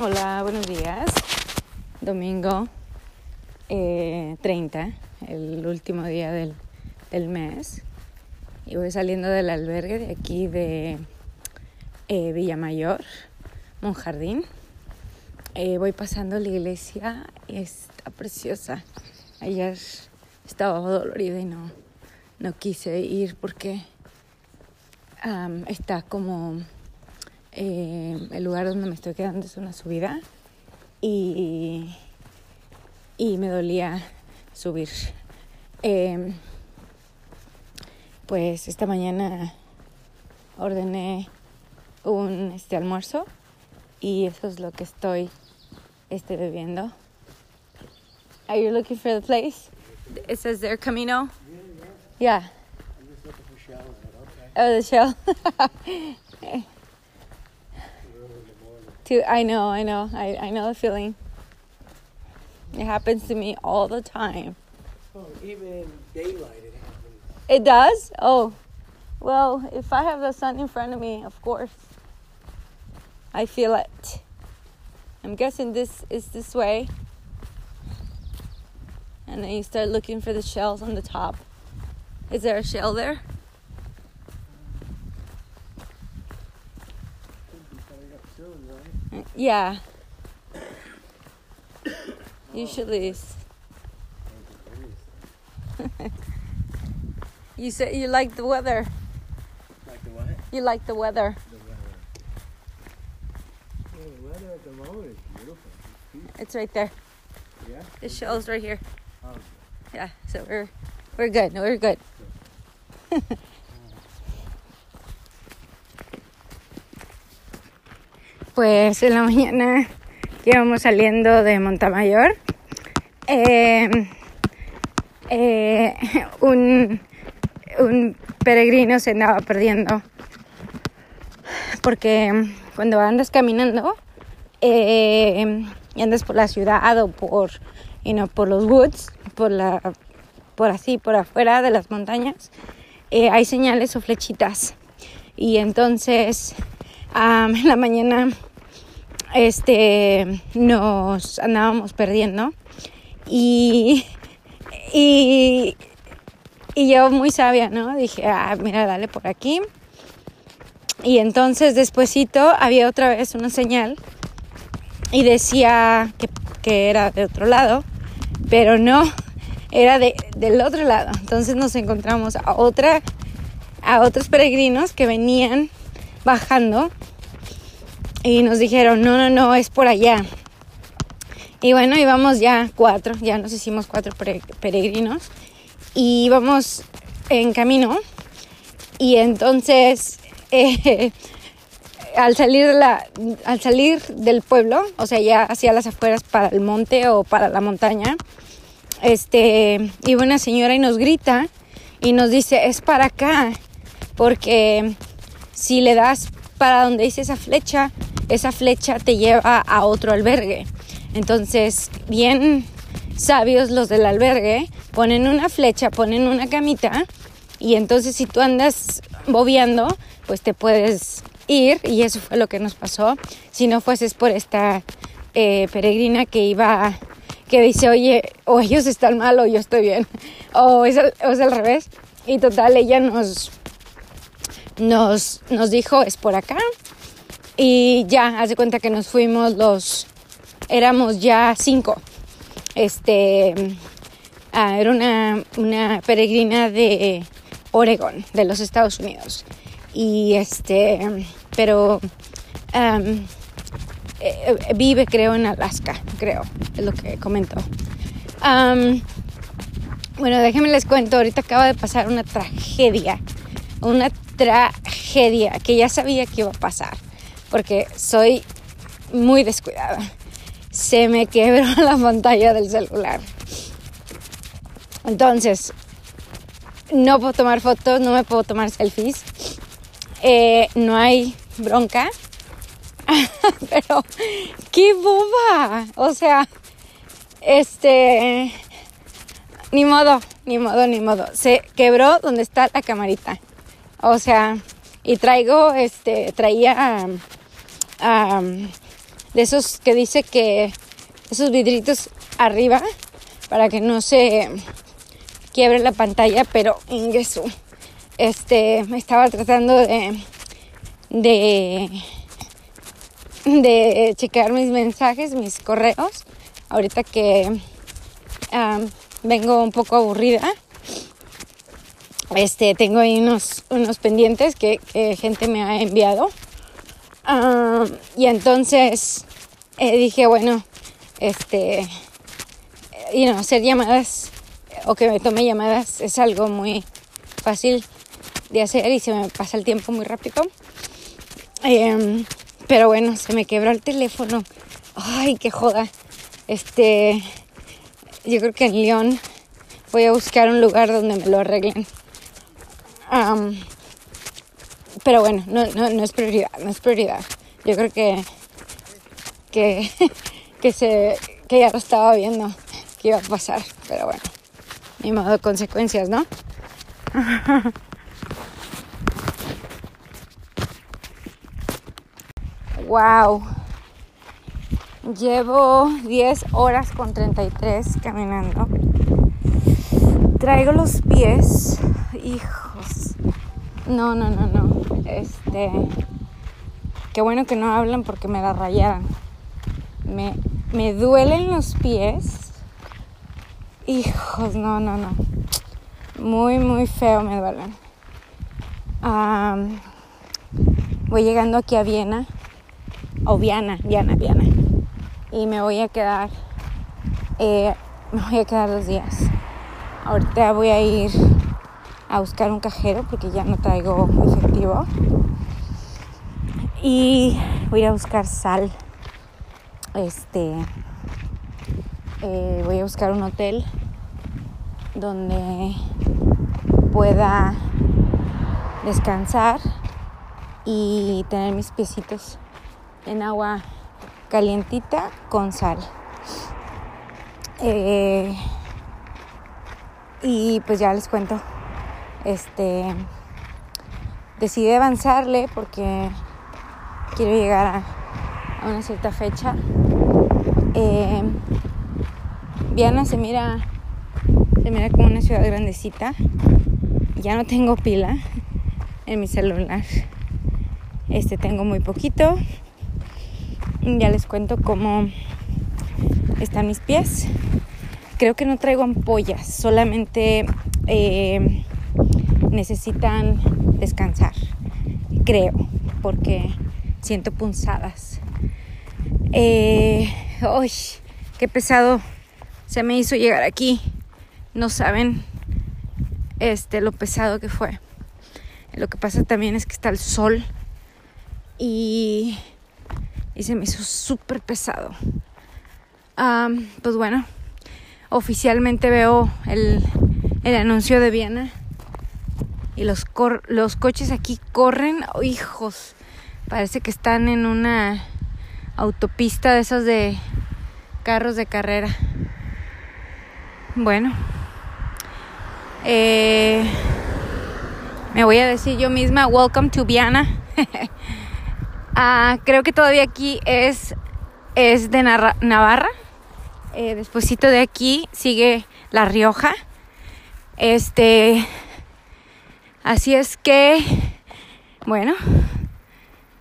Hola, buenos días. Domingo eh, 30, el último día del, del, mes. Y voy saliendo del albergue de aquí de eh, Villamayor, Monjardín. Eh, voy pasando la iglesia y está preciosa. Ayer estaba dolorida y no, no quise ir porque está como eh, el lugar donde me estoy quedando es una subida y, y me dolía subir. Eh, pues esta mañana ordené un este almuerzo y eso es lo que estoy este, bebiendo. Are you looking for the place? It says there Camino. Yeah. Oh, the shell. To, I know, I know, I, I know the feeling. It happens to me all the time. Oh, even in daylight it happens. It does? Oh, well, if I have the sun in front of me, of course, I feel it. I'm guessing this is this way. And then you start looking for the shells on the top. Is there a shell there? Yeah. You should lose. you said you like the weather. Like the what? You like the weather. The weather. Yeah, the weather at the moment is beautiful. It's peaceful. It's right there. Yeah? The shell's right here. Oh, Yeah, so we're we're good. We're good. pues en la mañana que íbamos saliendo de Montamayor, eh, eh, un, peregrino se andaba perdiendo porque cuando andas caminando eh, y andas por la ciudad o por, por los woods, por la, por así, por afuera de las montañas, eh, hay señales o flechitas. Y entonces en la mañana este, nos andábamos perdiendo y, y, y yo muy sabia, ¿no? Dije, ah, mira, dale por aquí. Y entonces despuesito había otra vez una señal y decía que, que era de otro lado, pero no, era de, del otro lado. Entonces nos encontramos a otra, a otros peregrinos que venían bajando y nos dijeron, no, no, no, es por allá. Y bueno, íbamos ya cuatro, ya nos hicimos cuatro peregrinos y íbamos en camino y entonces eh, al salir la, al salir del pueblo, o sea, ya hacia las afueras para el monte o para la montaña, este, iba una señora y nos grita y nos dice, es para acá, porque si le das para donde dice esa flecha, esa flecha te lleva a otro albergue. Entonces, bien sabios los del albergue, ponen una flecha, ponen una camita y entonces si tú andas bobeando, pues te puedes ir y eso fue lo que nos pasó. Si no fueses por esta eh, peregrina que iba, que dice, oye, o ellos están mal o yo estoy bien, o es, al, o es al revés. Y total, ella nos, nos, nos dijo, es por acá. Y ya, hace cuenta que nos fuimos los, éramos ya cinco. Este, ah, era una, una peregrina de Oregon, de los Estados Unidos. Y este, pero um, eh, vive creo en Alaska, creo, es lo que comentó. Bueno, déjenme les cuento, ahorita acaba de pasar una tragedia, una tragedia que ya sabía que iba a pasar, porque soy muy descuidada. Se me quebró la pantalla del celular. Entonces, no puedo tomar fotos, no me puedo tomar selfies. Eh, no hay bronca. Pero, qué boba. O sea, este, ni modo, ni modo, ni modo. Se quebró donde está la camarita. O sea, y traigo, este, traía de esos que dice que esos vidritos arriba para que no se quiebre la pantalla, pero ingreso. Este, estaba tratando de de de checar mis mensajes, mis correos, ahorita que vengo un poco aburrida. Este, tengo ahí unos, unos pendientes que, gente me ha enviado. Um, y entonces eh, dije, bueno, este, y no, hacer llamadas o que me tome llamadas es algo muy fácil de hacer y se me pasa el tiempo muy rápido. Eh, pero bueno, se me quebró el teléfono. Ay, qué joda. Este, yo creo que en León voy a buscar un lugar donde me lo arreglen. Pero bueno, no, no, no, es prioridad, no es prioridad. Yo creo que, que, que, se, que ya lo estaba viendo que iba a pasar. Pero bueno, ni modo consecuencias, ¿no? Wow. Llevo 10 horas con 33 caminando. Traigo los pies. Hijos. No, no, no, no. Este. Qué bueno que no hablan porque me la rayaran. Me, me duelen los pies. Hijos, no, no, no. Muy, muy feo me duelen. Voy llegando aquí a Viena o Viana, Viana, Viana. Y me voy a quedar, eh, me voy a quedar dos días. Ahorita voy a ir a buscar un cajero porque ya no traigo efectivo. Y voy a buscar sal. Este, eh, voy a buscar un hotel donde pueda descansar y tener mis piecitos en agua calientita con sal. Eh, y pues ya les cuento. Este decidí avanzarle porque quiero llegar a, a una cierta fecha. Eh, Viana se mira se mira como una ciudad grandecita. Ya no tengo pila en mi celular. Este tengo muy poquito. Ya les cuento cómo están mis pies. Creo que no traigo ampollas, solamente eh, necesitan descansar. Creo, porque siento punzadas. Eh, ¡Uy! ¡Qué pesado! Se me hizo llegar aquí. No saben este, lo pesado que fue. Lo que pasa también es que está el sol y y se me hizo súper pesado. pues bueno, oficialmente veo el, el anuncio de Viena y los, los coches aquí corren, oh, hijos, parece que están en una autopista de esas de carros de carrera. Bueno, eh, me voy a decir yo misma, welcome to Viena. Ah, creo que todavía aquí es, es de Navarra. Eh, despuésito de aquí sigue La Rioja. Este. Así es que. Bueno.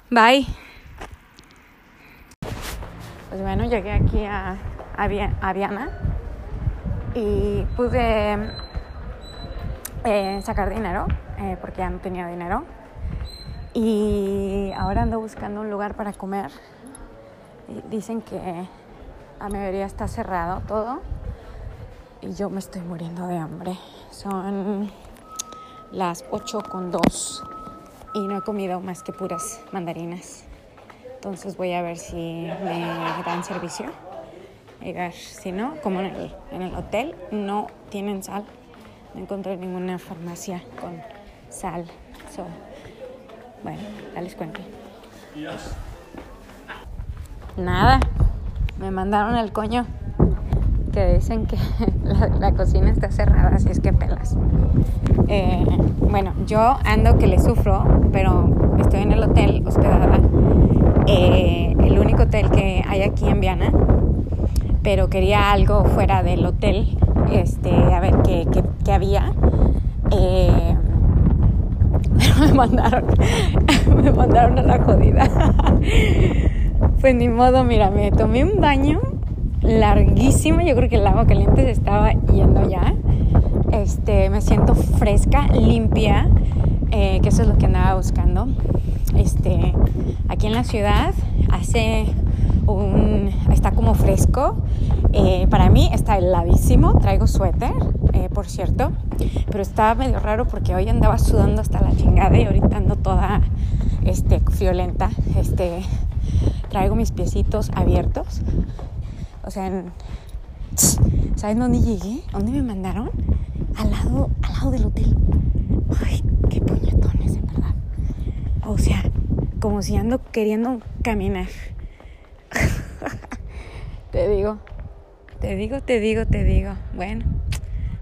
Bye. Pues bueno, llegué aquí a, a, Viana y pude eh, sacar dinero eh, porque ya no tenía dinero y ahora ando buscando un lugar para comer. Dicen que a mediodía está cerrado todo y yo me estoy muriendo de hambre. Son las 8 con 2 y no he comido más que puras mandarinas. Entonces voy a ver si me dan servicio. Ver si no, como en el, en el hotel no tienen sal. No encontré ninguna farmacia con sal. Bueno, ya les cuento. Nada, me mandaron el coño que dicen que la, cocina está cerrada, así es que pelas. Eh, bueno, yo ando que le sufro, pero estoy en el hotel hospedada eh, el único hotel que hay aquí en Viana, pero quería algo fuera del hotel, este, a ver qué, qué, qué había. Eh, pero me mandaron, me mandaron a la jodida. Pues ni modo, mira, me tomé un baño larguísimo. Yo creo que el agua caliente se estaba yendo ya. Este, me siento fresca, limpia, eh, que eso es lo que andaba buscando. Este, aquí en la ciudad hace un, está como fresco. Eh, para mí está heladísimo. Traigo suéter, eh, por cierto, pero estaba medio raro porque hoy andaba sudando hasta la chingada y ahorita ando toda, este, friolenta. Este, traigo mis piecitos abiertos. O sea, en, ¿saben dónde llegué? ¿Dónde me mandaron? Al lado, al lado del hotel. Ay, qué puñetones, en verdad. O sea, como si ando queriendo caminar. te digo, te digo, te digo, te digo. Bueno,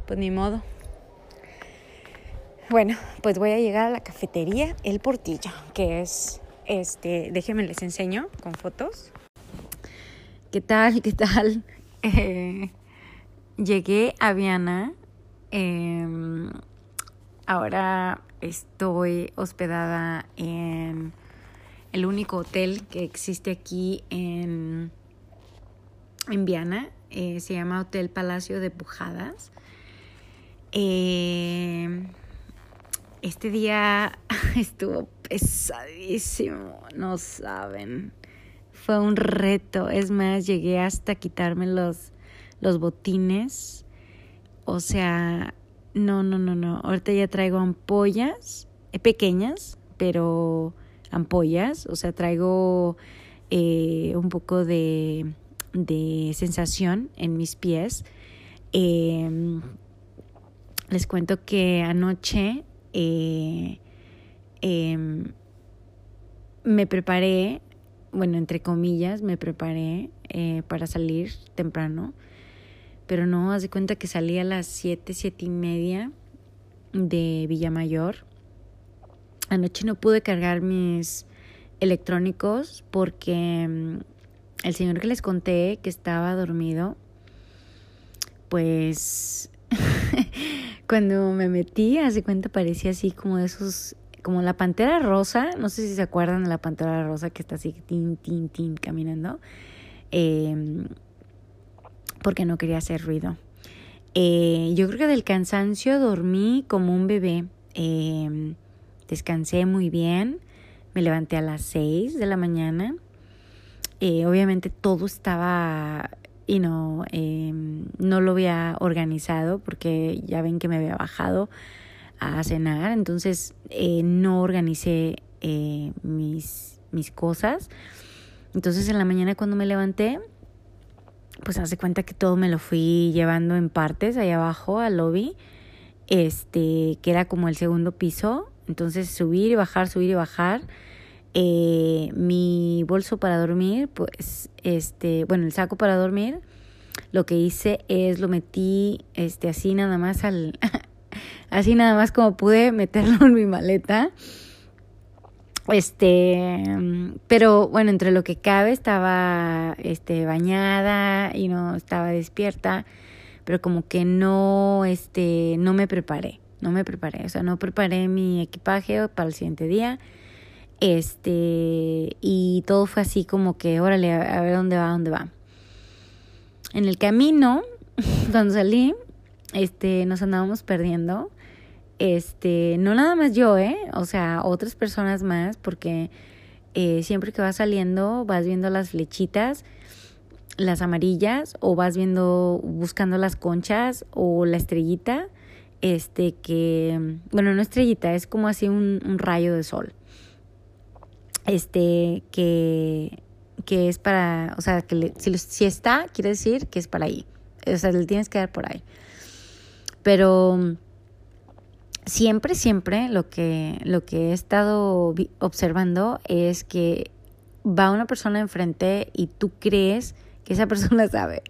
pues ni modo. Bueno, pues voy a llegar a la cafetería El Portillo, que es, este, déjenme les enseño con fotos. ¿Qué tal? ¿Qué tal? Eh, llegué a Viana. Eh, ahora estoy hospedada en el único hotel que existe aquí en, en Viana. Eh, se llama Hotel Palacio de Pujadas. Eh, este día estuvo pesadísimo, no saben. Fue un reto. Es más, llegué hasta quitarme los, los botines. O sea, no, no, no, no. Ahorita ya traigo ampollas eh, pequeñas, pero ampollas. O sea, traigo eh, un poco de, de sensación en mis pies. Eh, les cuento que anoche eh, em, me preparé, bueno, entre comillas, me preparé eh, para salir temprano, pero no, haz de cuenta que salí a las siete, siete y media de Villamayor. Anoche no pude cargar mis electrónicos porque mm, el señor que les conté que estaba dormido, pues cuando me metí, hace cuenta parecía así como de esos, como la pantera rosa, no sé si se acuerdan de la pantera rosa que está así, tin, caminando, eh, porque no quería hacer ruido. Eh, yo creo que del cansancio dormí como un bebé, eh, descansé muy bien, me levanté a las 6 de la mañana, eh, obviamente todo estaba y no, eh, no lo había organizado porque ya ven que me había bajado a cenar, entonces eh, no organicé eh, mis, mis cosas. Entonces en la mañana cuando me levanté, pues hace cuenta que todo me lo fui llevando en partes ahí abajo al lobby, este, que era como el segundo piso. Entonces subir y bajar, subir y bajar. Eh, mi bolso para dormir, pues, este, bueno, el saco para dormir, lo que hice es lo metí, este, así nada más al, así nada más como pude meterlo en mi maleta. Este, pero bueno, entre lo que cabe estaba, este, bañada y no estaba despierta, pero como que no, este, no me preparé, no me preparé, o sea, no preparé mi equipaje para el siguiente día. Este, y todo fue así como que, órale, a, ver dónde va, dónde va. En el camino, cuando salí, este, nos andábamos perdiendo. Este, no nada más yo, ¿eh? O sea, otras personas más, porque eh, siempre que vas saliendo vas viendo las flechitas, las amarillas, o vas viendo, buscando las conchas o la estrellita, este, que, bueno, no estrellita, es como así un, un rayo de sol este que, que es para, o sea, que si, si está, quiere decir que es para ahí. O sea, le tienes que dar por ahí. Pero siempre, siempre lo que, lo que he estado observando es que va una persona enfrente y tú crees que esa persona sabe,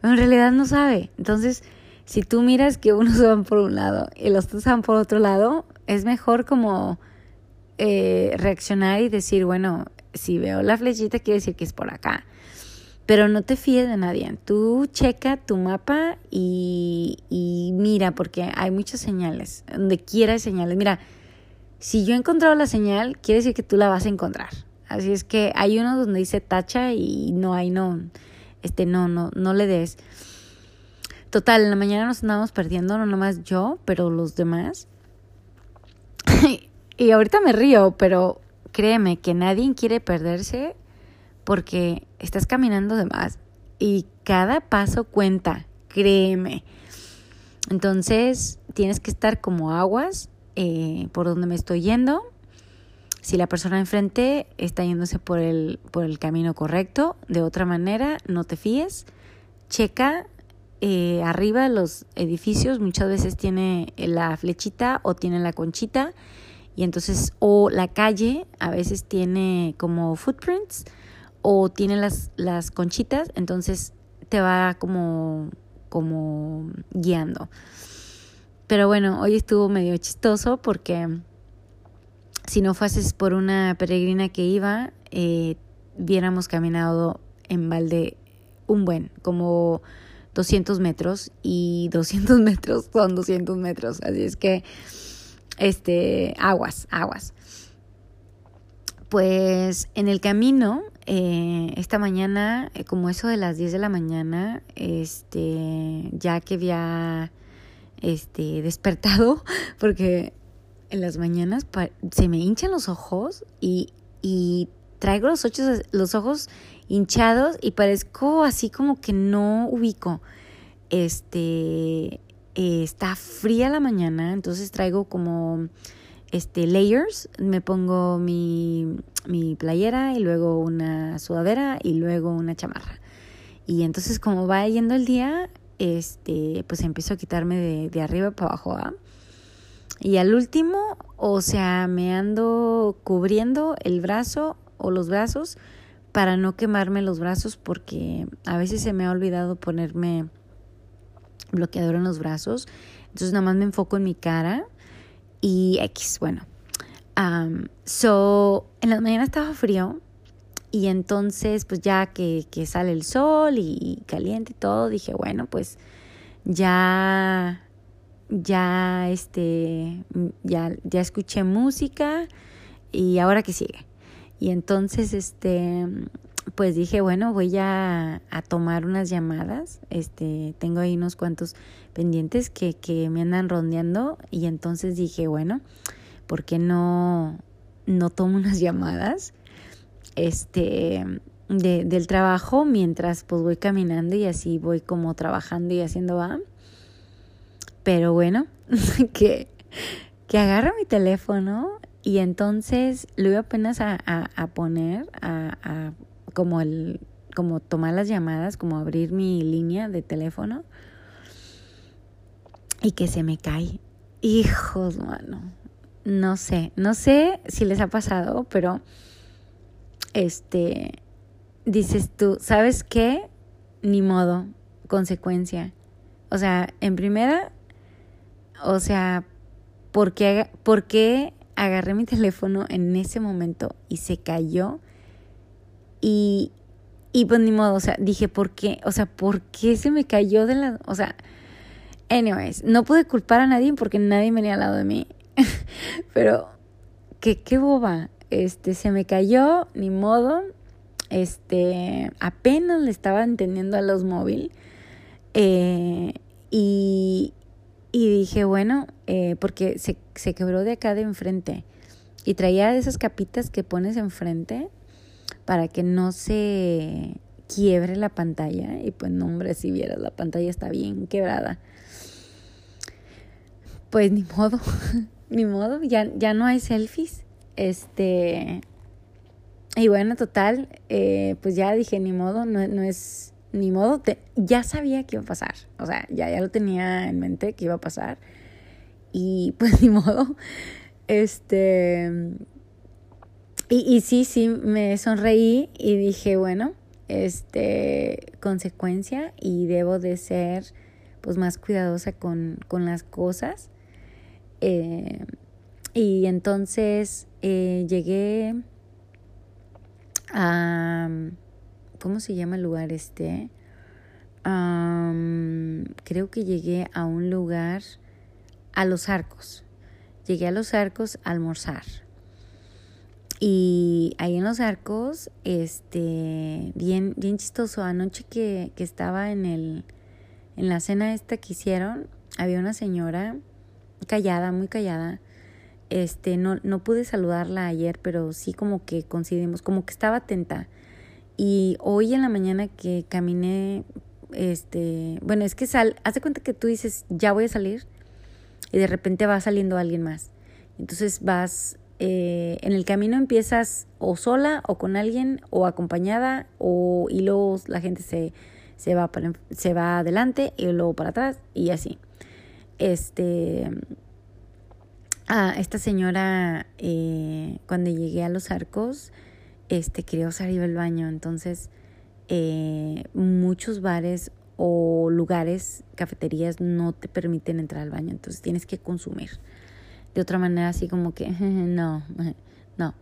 pero en realidad no sabe. Entonces, si tú miras que unos van por un lado y los otros van por otro lado, es mejor como eh, reaccionar y decir, bueno, si veo la flechita quiere decir que es por acá. Pero no te fíes de nadie. Tú checa tu mapa y, mira, porque hay muchas señales. Donde quiera hay señales. Mira, si yo he encontrado la señal, quiere decir que tú la vas a encontrar. Así es que hay uno donde dice tacha y no hay no. Este no, no, no le des. Total, en la mañana nos andamos perdiendo, no nomás yo, pero los demás. y ahorita me río, pero créeme que nadie quiere perderse porque estás caminando de más y cada paso cuenta, créeme. Entonces tienes que estar como aguas eh, por donde me estoy yendo. Si la persona enfrente está yéndose por el, por el camino correcto, de otra manera, no te fíes. Checa eh, arriba los edificios, muchas veces tiene la flechita o tiene la conchita. Y entonces, o la calle a veces tiene como footprints o tiene las, las conchitas, entonces te va como, como guiando. Pero bueno, hoy estuvo medio chistoso porque si no fueses por una peregrina que iba, eh, hubiéramos caminado en balde un buen, como 200 metros y 200 metros son 200 metros. Así es que, este, aguas, aguas. Pues en el camino, eh, esta mañana, eh, como eso de las 10 de la mañana, este, ya que había este, despertado, porque en las mañanas se me hinchan los ojos y, y traigo los, los ojos hinchados y parezco así como que no ubico. Este, eh, está fría la mañana, entonces traigo como este, layers, me pongo mi, mi playera y luego una sudadera y luego una chamarra. Y entonces como va yendo el día, este, pues empiezo a quitarme de, de arriba para abajo. Y al último, o sea, me ando cubriendo el brazo o los brazos para no quemarme los brazos porque a veces se me ha olvidado ponerme bloqueador en los brazos. Entonces nada más me enfoco en mi cara y X, bueno. so, en la mañana estaba frío y entonces pues ya que, que sale el sol y caliente y todo, dije, bueno, pues ya, ya, este, ya, ya escuché música y ahora que sigue. Y entonces, este, pues dije, bueno, voy a, a, tomar unas llamadas. Este, tengo ahí unos cuantos pendientes que, que me andan rondeando. Y entonces dije, bueno, ¿por qué no, no tomo unas llamadas? Este, de, del trabajo mientras pues voy caminando y así voy como trabajando y haciendo va. Pero bueno, que, que agarro mi teléfono y entonces lo iba apenas a, a, a poner, a, a como el como tomar las llamadas, como abrir mi línea de teléfono y que se me cae. Hijos, mano. No sé, no sé si les ha pasado, pero este dices tú, ¿sabes qué? Ni modo, consecuencia. O sea, en primera, o sea, ¿por qué, ¿por qué agarré mi teléfono en ese momento y se cayó? Y, y pues ni modo, o sea, dije, ¿por qué? O sea, ¿por qué se me cayó de la... O sea, anyways, no pude culpar a nadie porque nadie venía al lado de mí. Pero, qué, qué boba. Este, se me cayó, ni modo. Este, apenas le estaba entendiendo a los móviles. Eh, y, y dije, bueno, eh, porque se, se quebró de acá de enfrente. Y traía esas capitas que pones enfrente para que no se quiebre la pantalla. Y pues no, hombre, si vieras, la pantalla está bien quebrada. Pues ni modo, ni modo, ya, ya no hay selfies. Este. Y bueno, total, eh, pues ya dije, ni modo, no, no es. Ni modo, te, ya sabía que iba a pasar. O sea, ya, ya lo tenía en mente que iba a pasar. Y pues ni modo. Este y, sí, sí, me sonreí y dije, bueno, este, consecuencia y debo de ser pues más cuidadosa con, con las cosas. Eh, y entonces eh, llegué am, ¿cómo se llama el lugar este? Creo que llegué a un lugar, a los arcos. Llegué a los arcos a almorzar. Y ahí en los arcos, este, bien, bien chistoso. Anoche que, que estaba en el, en la cena esta que hicieron, había una señora callada, muy callada. Este, no, no pude saludarla ayer, pero sí como que coincidimos, como que estaba atenta. Y hoy en la mañana que caminé, este, bueno, es que sal, haz cuenta que tú dices, ya voy a salir, y de repente va saliendo alguien más. Entonces vas, eh, en el camino empiezas o sola o con alguien o acompañada o y luego la gente se, se, va, para, se va adelante y luego para atrás y así. Este, ah, esta señora, eh, cuando llegué a los arcos, este, quería usar iba al baño, entonces eh, muchos bares o lugares, cafeterías no te permiten entrar al baño, entonces tienes que consumir. De otra manera, así como que, no, no.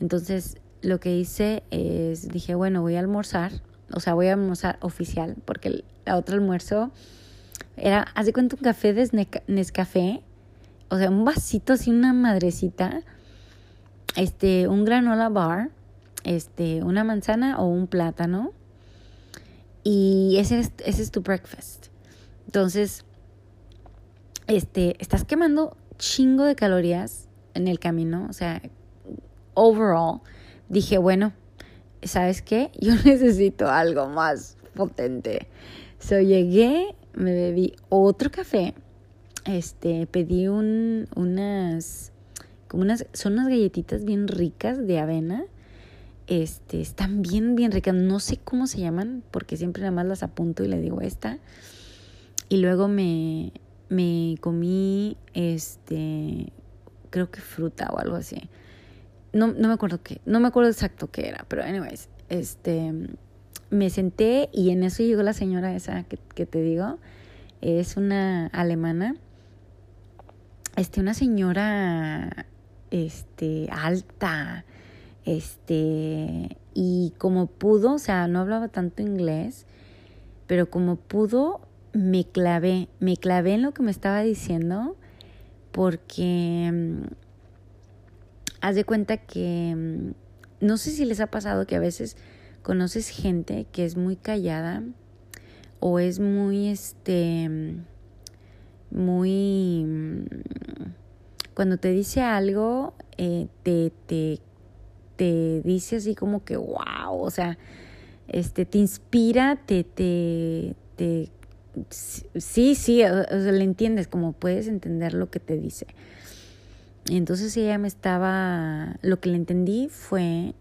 Entonces, lo que hice es, dije, bueno, voy a almorzar, o sea, voy a almorzar oficial, porque el la otro almuerzo era, haz de cuenta, un café de Nescafé, o sea, un vasito así, una madrecita, este, un granola bar, este, una manzana o un plátano, y ese es, ese es tu breakfast. Entonces, este, estás quemando chingo de calorías en el camino, o sea, overall, dije, bueno, ¿sabes qué? Yo necesito algo más potente. So llegué, me bebí otro café, este, pedí un, unas, como unas, son unas galletitas bien ricas de avena, este, están bien, bien ricas, no sé cómo se llaman, porque siempre nada más las apunto y le digo esta, y luego me, me comí, este, creo que fruta o algo así, no, no me acuerdo qué, no me acuerdo exacto qué era, pero anyways, este, me senté y en eso llegó la señora esa que, que te digo, es una alemana, este, una señora, este, alta, este, y como pudo, o sea, no hablaba tanto inglés, pero como pudo, me clavé, me clavé en lo que me estaba diciendo, porque mm, haz de cuenta que mm, no sé si les ha pasado que a veces conoces gente que es muy callada o es muy este mm, muy cuando te dice algo eh, te, te te dice así como que wow o sea este te inspira te te te sí sí o, sea le entiendes como puedes entender lo que te dice entonces ella me estaba, lo que le entendí fue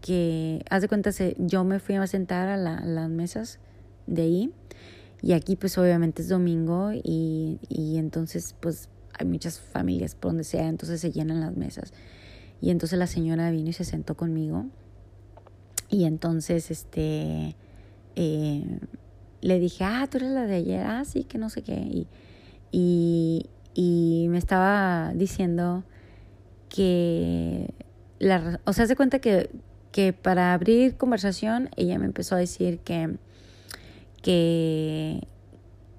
que, haz de cuenta, yo me fui a sentar a, la- las mesas de ahí y aquí pues obviamente es domingo y, y entonces pues hay muchas familias por donde sea, entonces se llenan las mesas. Y entonces la señora vino y se sentó conmigo y entonces este eh, le dije, ah, tú eres la de ayer, ah, sí, que no sé qué. Y, y, me estaba diciendo que, la, o sea, se cuenta que, que para abrir conversación ella me empezó a decir que, que,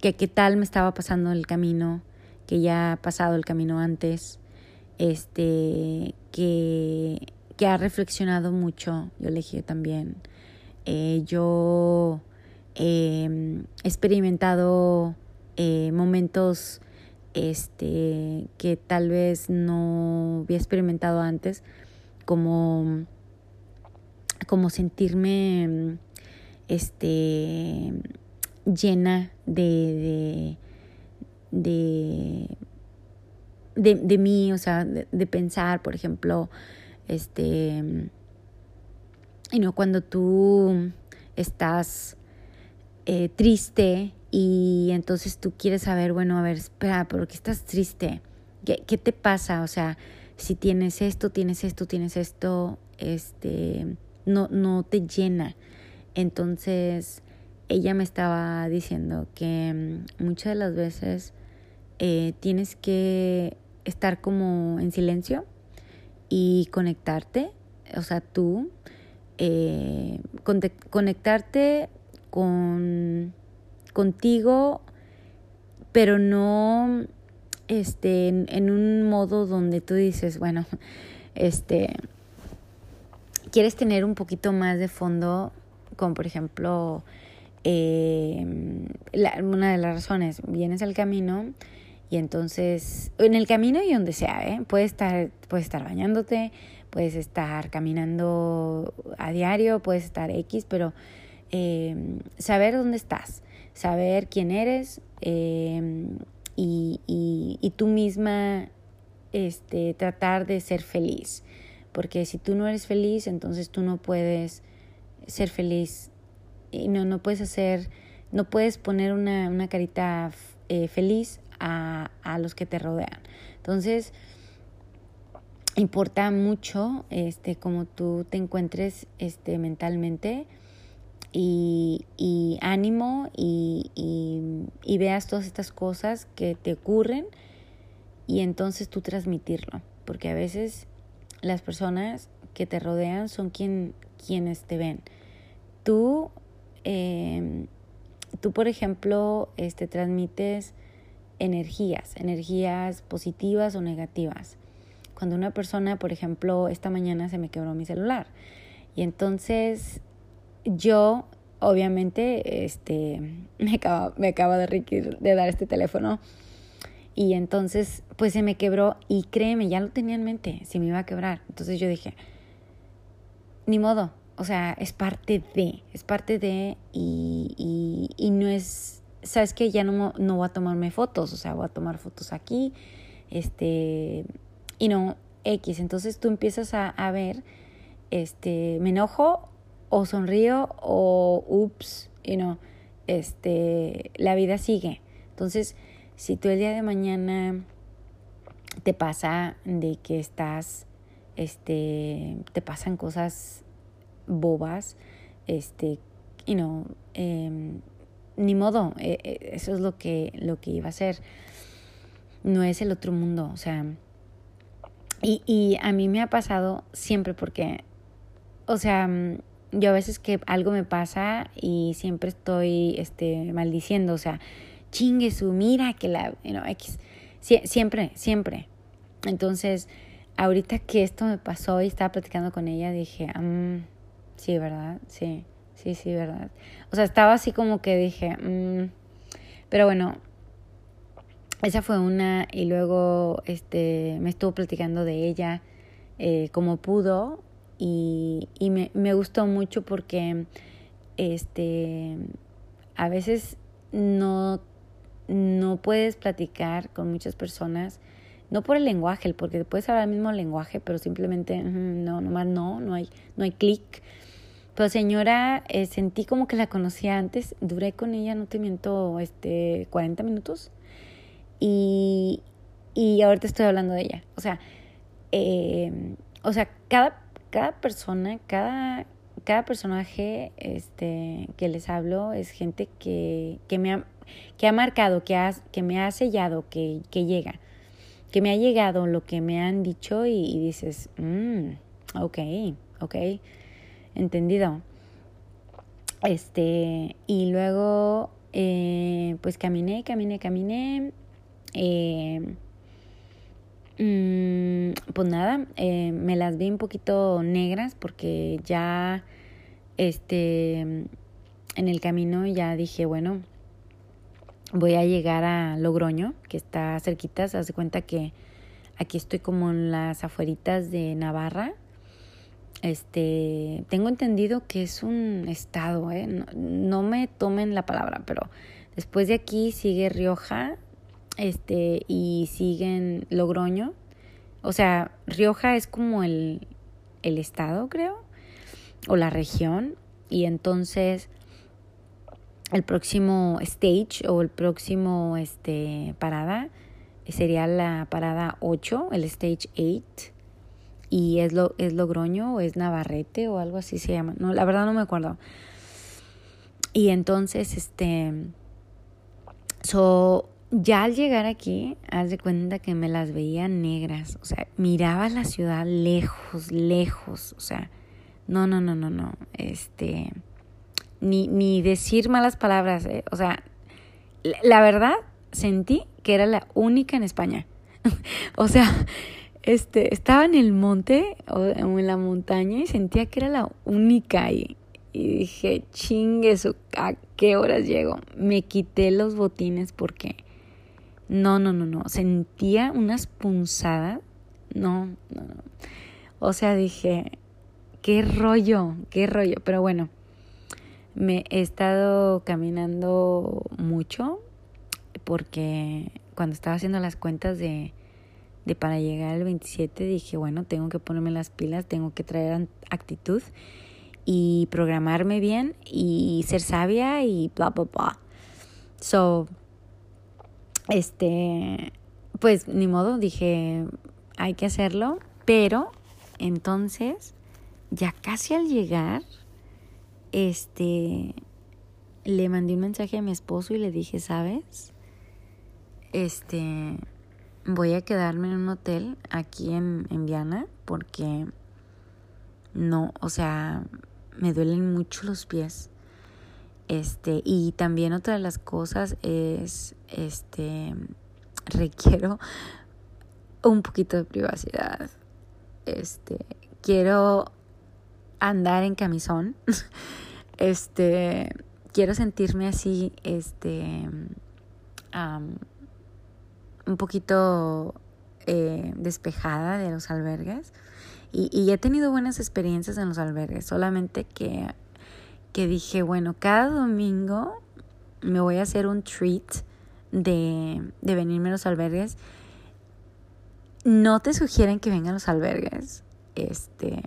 que qué tal me estaba pasando el camino, que ya ha pasado el camino antes, este, que, que ha reflexionado mucho, yo le dije también. Eh, yo he experimentado eh, momentos este, que tal vez no había experimentado antes, como, como sentirme este, llena de, de, de, de, de mí, o sea, de, de pensar, por ejemplo, este, y no cuando tú estás eh, triste y entonces tú quieres saber, bueno, a ver, espera, ¿por qué estás triste? ¿Qué, qué te pasa? O sea, si tienes esto, tienes esto, tienes esto, este, no, no te llena. Entonces, ella me estaba diciendo que mm, muchas de las veces eh, tienes que estar como en silencio y conectarte, o sea, tú, eh, conectarte con contigo, pero no este, en, un modo donde tú dices, bueno, este, quieres tener un poquito más de fondo, como por ejemplo, eh, la- una de las razones, vienes al camino y entonces, en el camino y donde sea, ¿eh? puedes, estar, puedes estar bañándote, puedes estar caminando a diario, puedes estar X, pero eh, saber dónde estás, saber quién eres eh, y, y, y tú misma este, tratar de ser feliz. Porque si tú no eres feliz, entonces tú no puedes ser feliz y no, no puedes hacer, no puedes poner una, una carita eh, feliz a, a los que te rodean. Entonces, importa mucho este cómo tú te encuentres este mentalmente y, ánimo y, veas todas estas cosas que te ocurren y entonces tú transmitirlo porque a veces las personas que te rodean son quien, quienes te ven tú eh, tú por ejemplo este transmites energías energías positivas o negativas cuando una persona, por ejemplo, esta mañana se me quebró mi celular. Y entonces yo, obviamente, este, me acaba, me acaba de, de dar este teléfono. Y entonces, pues se me quebró y créeme, ya lo tenía en mente, si me iba a quebrar. Entonces yo dije, ni modo, o sea, es parte de, es parte de y, y, y no es, sabes que ya no, no voy a tomarme fotos, o sea, voy a tomar fotos aquí, este, y no X. Entonces tú empiezas a, a, ver, este, me enojo o sonrío o ups, y no, este, la vida sigue. Entonces, si tú el día de mañana te pasa de que estás, este, te pasan cosas bobas, este, y no, eh, ni modo, eh, eh, eso es lo que, lo que iba a ser. No es el otro mundo, o sea, y, y a mí me ha pasado siempre porque, o sea, yo a veces que algo me pasa y siempre estoy este, maldiciendo, o sea, chingue su, mira que la, you know, X. Sie siempre, siempre. Entonces, ahorita que esto me pasó y estaba platicando con ella, dije, um, sí, ¿verdad? Sí, sí, sí, ¿verdad? O sea, estaba así como que dije, um, pero bueno, esa fue una y luego este me estuvo platicando de ella eh, como pudo y, y me, me, gustó mucho porque este a veces no no puedes platicar con muchas personas no por el lenguaje porque puedes hablar el mismo lenguaje pero simplemente no nomás no no hay no hay clic pero señora eh, sentí como que la conocía antes duré con ella no te miento este 40 minutos y, y ahorita estoy hablando de ella. O sea, eh, o sea, cada, cada persona, cada, cada personaje este, que les hablo es gente que, que, me, ha, que ha marcado, que, ha, que me ha sellado, que, que llega, que me ha llegado lo que me han dicho y, dices, mm, ok, ok, entendido. Este, y luego, eh, pues caminé, caminé, caminé. Eh, mmm, pues nada, eh, me las vi un poquito negras porque ya este en el camino ya dije, bueno, voy a llegar a Logroño, que está cerquita, se hace cuenta que aquí estoy como en las afueritas de Navarra. Este, tengo entendido que es un estado, ¿eh? no, no me tomen la palabra, pero después de aquí sigue Rioja, este, y siguen Logroño. O sea, Rioja es como el, el estado, creo, o la región. Y entonces el próximo stage o el próximo este, parada sería la parada 8, el stage 8. Y es, lo, es Logroño o es Navarrete o algo así se llama. No, la verdad no me acuerdo. Y entonces, este... So, ya al llegar aquí, haz de cuenta que me las veía negras, o sea, miraba la ciudad lejos, lejos, o sea, No, no, no, no, no. Este, ni, ni decir malas palabras. eh. O sea, la, verdad, sentí que era la única en España. o sea, este, estaba en el monte o, en la montaña y sentía que era la única ahí. Y dije, chingue ¿a qué horas llego? Me quité los botines porque no, no, no, no. Sentía unas punzadas. No, no, no. O sea, dije, qué rollo, qué rollo. Pero bueno, me he estado caminando mucho porque cuando estaba haciendo las cuentas de, de para llegar al 27 dije, bueno, tengo que ponerme las pilas, tengo que traer actitud y programarme bien y ser sabia y bla, bla, bla. So, este, pues ni modo, dije, hay que hacerlo, pero entonces, ya casi al llegar, este, le mandé un mensaje a mi esposo y le dije, ¿sabes? Este, voy a quedarme en un hotel aquí en, en Viana porque no, o sea, me duelen mucho los pies. Este, y también otra de las cosas es, este, requiero un poquito de privacidad. Este, quiero andar en camisón. Este, quiero sentirme así, este, un poquito eh, despejada de los albergues. Y, y he tenido buenas experiencias en los albergues, solamente que, que dije, bueno, cada domingo me voy a hacer un treat de, de venirme a los albergues. No te sugieren que vengan a los albergues, este,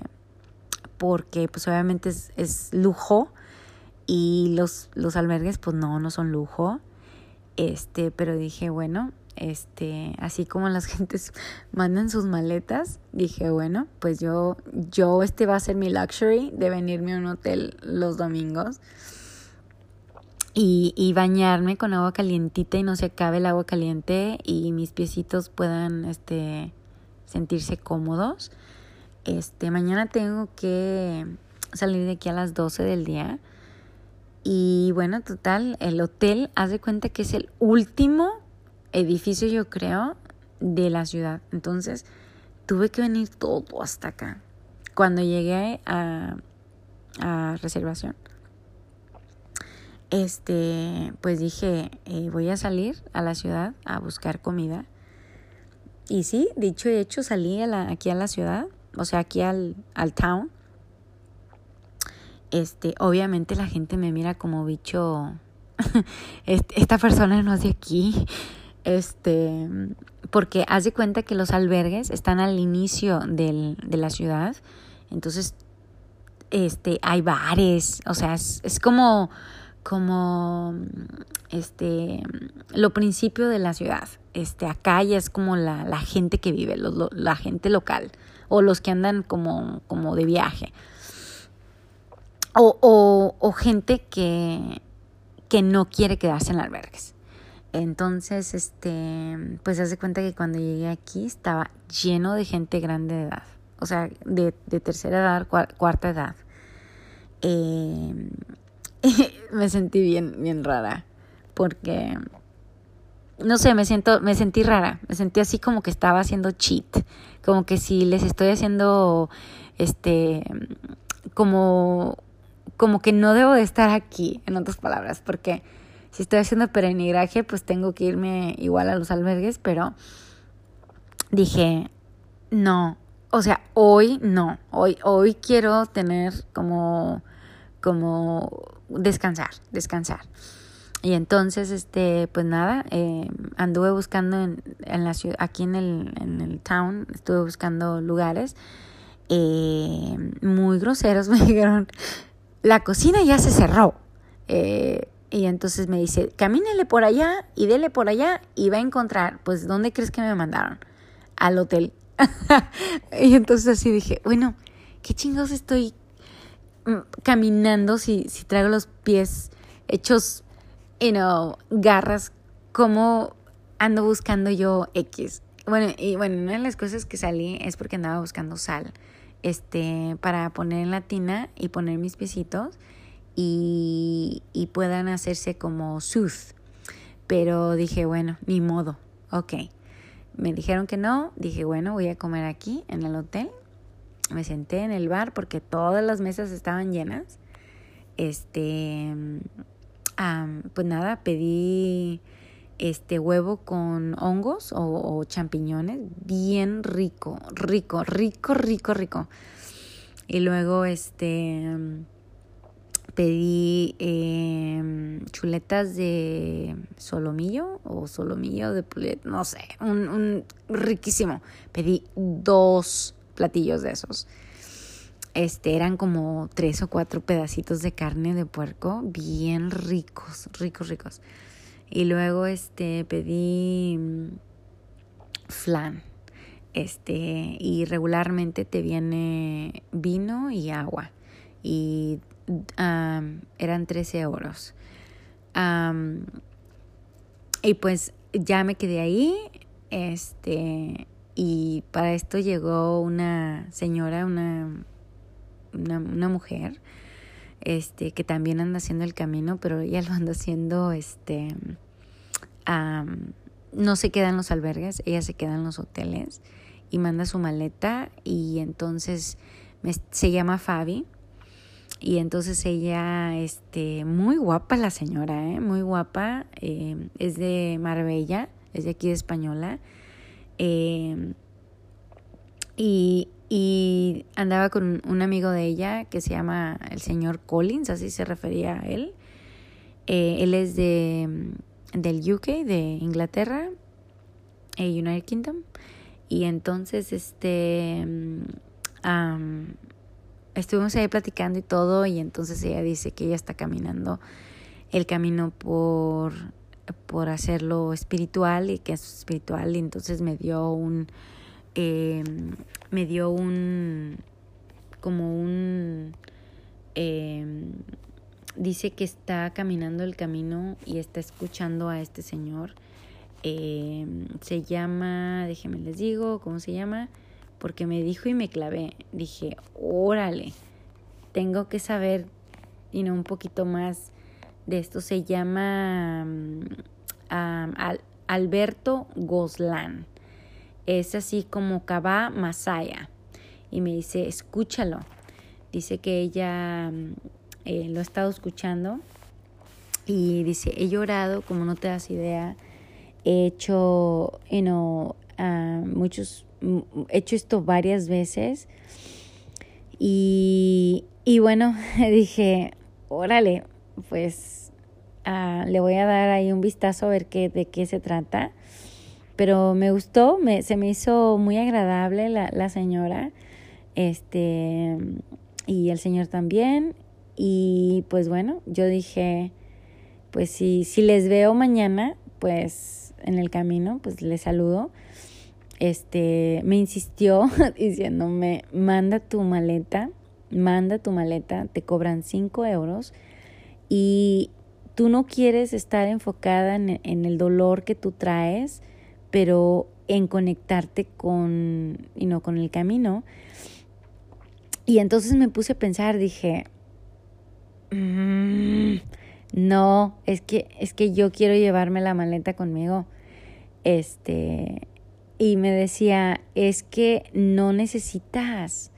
porque pues obviamente es, es lujo y los, los albergues pues no, no son lujo. Este, pero dije, bueno, este, así como las gentes mandan sus maletas, dije, bueno, pues yo, yo este va a ser mi luxury de venirme a un hotel los domingos y, y bañarme con agua calientita y no se acabe el agua caliente y mis piecitos puedan, este, sentirse cómodos. Este, mañana tengo que salir de aquí a las 12 del día. Y bueno, total, el hotel, haz de cuenta que es el último edificio, yo creo, de la ciudad. Entonces, tuve que venir todo hasta acá. Cuando llegué a, a reservación, este, pues dije, eh, voy a salir a la ciudad a buscar comida. Y sí, dicho y hecho, salí a la, aquí a la ciudad, o sea, aquí al, al town. Este, obviamente la gente me mira como bicho, esta persona no es de aquí. Este, porque haz de cuenta que los albergues están al inicio del, de la ciudad. Entonces, este, hay bares, o sea, es, es como, como, este, lo principio de la ciudad. Este, acá ya es como la, la gente que vive, lo, lo, la gente local, o los que andan como, como de viaje. O, o, o gente que, que no quiere quedarse en albergues. Entonces, este, pues hace cuenta que cuando llegué aquí estaba lleno de gente grande de edad, o sea, de, de tercera edad, cua- cuarta edad. Eh, me sentí bien, bien rara, porque, no sé, me siento, me sentí rara, me sentí así como que estaba haciendo cheat, como que si les estoy haciendo, este, como, como que no debo de estar aquí, en otras palabras, porque si estoy haciendo peregrinaje, pues tengo que irme igual a los albergues, pero dije, no, o sea, hoy no, hoy, hoy quiero tener como, como descansar, descansar. Y entonces, este, pues nada, eh, anduve buscando en, en la ciudad, aquí en el, en el town, estuve buscando lugares eh, muy groseros, me dijeron, la cocina ya se cerró. Eh, y entonces me dice, camínele por allá y dele por allá y va a encontrar, pues, ¿dónde crees que me mandaron? Al hotel. y entonces así dije, bueno, ¿qué chingados estoy mm, caminando si, si traigo los pies hechos, you know, garras? ¿Cómo ando buscando yo X? Bueno, y bueno, una de las cosas que salí es porque andaba buscando sal. este, para poner en la tina y poner mis piecitos y, puedan hacerse como sooth. Pero dije, bueno, ni modo, ok. Me dijeron que no, dije, bueno, voy a comer aquí en el hotel. Me senté en el bar porque todas las mesas estaban llenas. Este, pues nada, pedí este huevo con hongos o, champiñones, bien rico, rico, rico, rico, rico. Y luego este pedí em, chuletas de solomillo o solomillo de pulet, no sé, un, un riquísimo. Pedí dos platillos de esos. Este eran como tres o cuatro pedacitos de carne de puerco, bien ricos, ricos, ricos. Y luego este pedí mm, flan. Este, y regularmente te viene vino y agua. Y eran 13 euros. y pues ya me quedé ahí. Este, y para esto llegó una señora, una, una, mujer este, que también anda haciendo el camino, pero ella lo anda haciendo, este, no se queda en los albergues, ella se queda en los hoteles y manda su maleta y entonces se llama Fabi y entonces ella, este, muy guapa la señora, ¿eh? muy guapa, eh, es de Marbella, es de aquí de Española. Eh, y, y andaba con un amigo de ella que se llama el señor Collins, así se refería a él. Eh, él es de, del UK, de Inglaterra, United Kingdom. Y entonces, este, estuvimos ahí platicando y todo, y entonces ella dice que ella está caminando el camino por, por hacerlo espiritual y que es espiritual, y entonces me dio un eh, me dio un, como un, eh, dice que está caminando el camino y está escuchando a este señor. Eh, se llama, déjenme les digo, ¿cómo se llama? Porque me dijo y me clavé. Dije, órale, tengo que saber, y no un poquito más de esto. Se llama um, Alberto Gozlán es así como Kaba Masaya. Y me dice, escúchalo. Dice que ella mm, eh, lo ha estado escuchando y dice, he llorado como no te das idea. He hecho, you know, uh, muchos, hecho esto varias veces. Y, y bueno, dije, órale, pues uh, le voy a dar ahí un vistazo a ver qué, de qué se trata pero me gustó, me, se me hizo muy agradable la, la señora, este, y el señor también, y pues bueno, yo dije, pues si, si les veo mañana, pues en el camino, pues les saludo. Este, me insistió diciéndome, manda tu maleta, manda tu maleta, te cobran cinco euros y tú no quieres estar enfocada en, en el dolor que tú traes, pero en conectarte con, y no con el camino. Y entonces me puse a pensar, dije, mm, no, es que, es que yo quiero llevarme la maleta conmigo. Este, y me decía, es que no necesitas.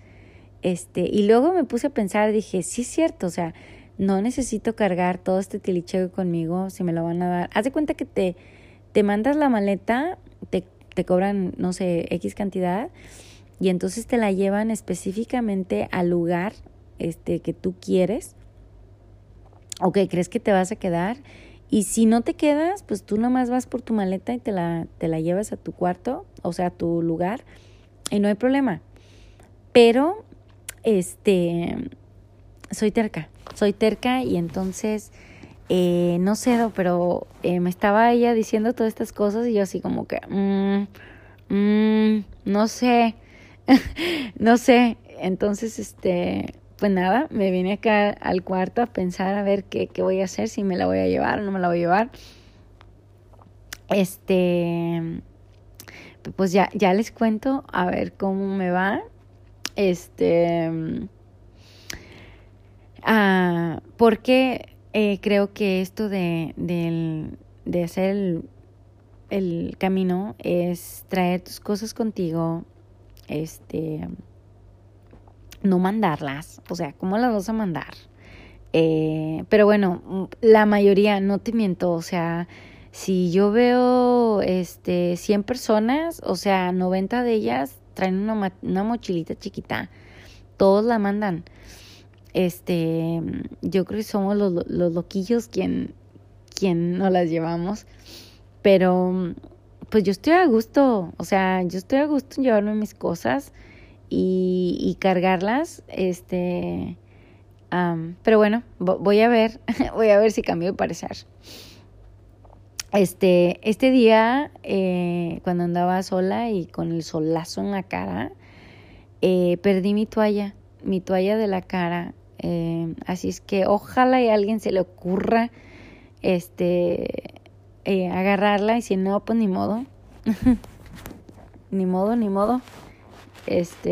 Este, y luego me puse a pensar, dije, sí es cierto, o sea, no necesito cargar todo este tilicheo conmigo si me lo van a dar. Haz de cuenta que te, te mandas la maleta, te, te cobran, no sé, X cantidad, y entonces te la llevan específicamente al lugar este, que tú quieres o que crees que te vas a quedar. Y si no te quedas, pues tú nomás vas por tu maleta y te la, te la llevas a tu cuarto, o sea, a tu lugar, y no hay problema. Pero, este, soy terca, soy terca y entonces eh, no sé, pero eh, me estaba ella diciendo todas estas cosas y yo así como que, mmm, mmm, no sé, no sé. Entonces, este, pues nada, me vine acá al cuarto a pensar a ver qué, qué voy a hacer, si me la voy a llevar o no me la voy a llevar. Este, pues ya, ya les cuento a ver cómo me va. Este. ah, porque eh, creo que esto de, de hacer el, el camino es traer tus cosas contigo, este, no mandarlas, o sea, ¿cómo las vas a mandar? Eh, pero bueno, la mayoría, no te miento, o sea, si yo veo este 100 personas, o sea, 90 de ellas traen una, una mochilita chiquita, todos la mandan. Este, yo creo que somos los, los loquillos quien, quien no las llevamos. Pero, pues yo estoy a gusto, o sea, yo estoy a gusto en llevarme mis cosas y, cargarlas, este, pero bueno, vo- voy a ver, voy a ver si cambio de parecer. Este, este día, eh, cuando andaba sola y con el solazo en la cara, eh, perdí mi toalla, mi toalla de la cara. eh, así es que ojalá y a alguien se le ocurra este agarrarla y si no, pues ni modo. ni modo, ni modo. Este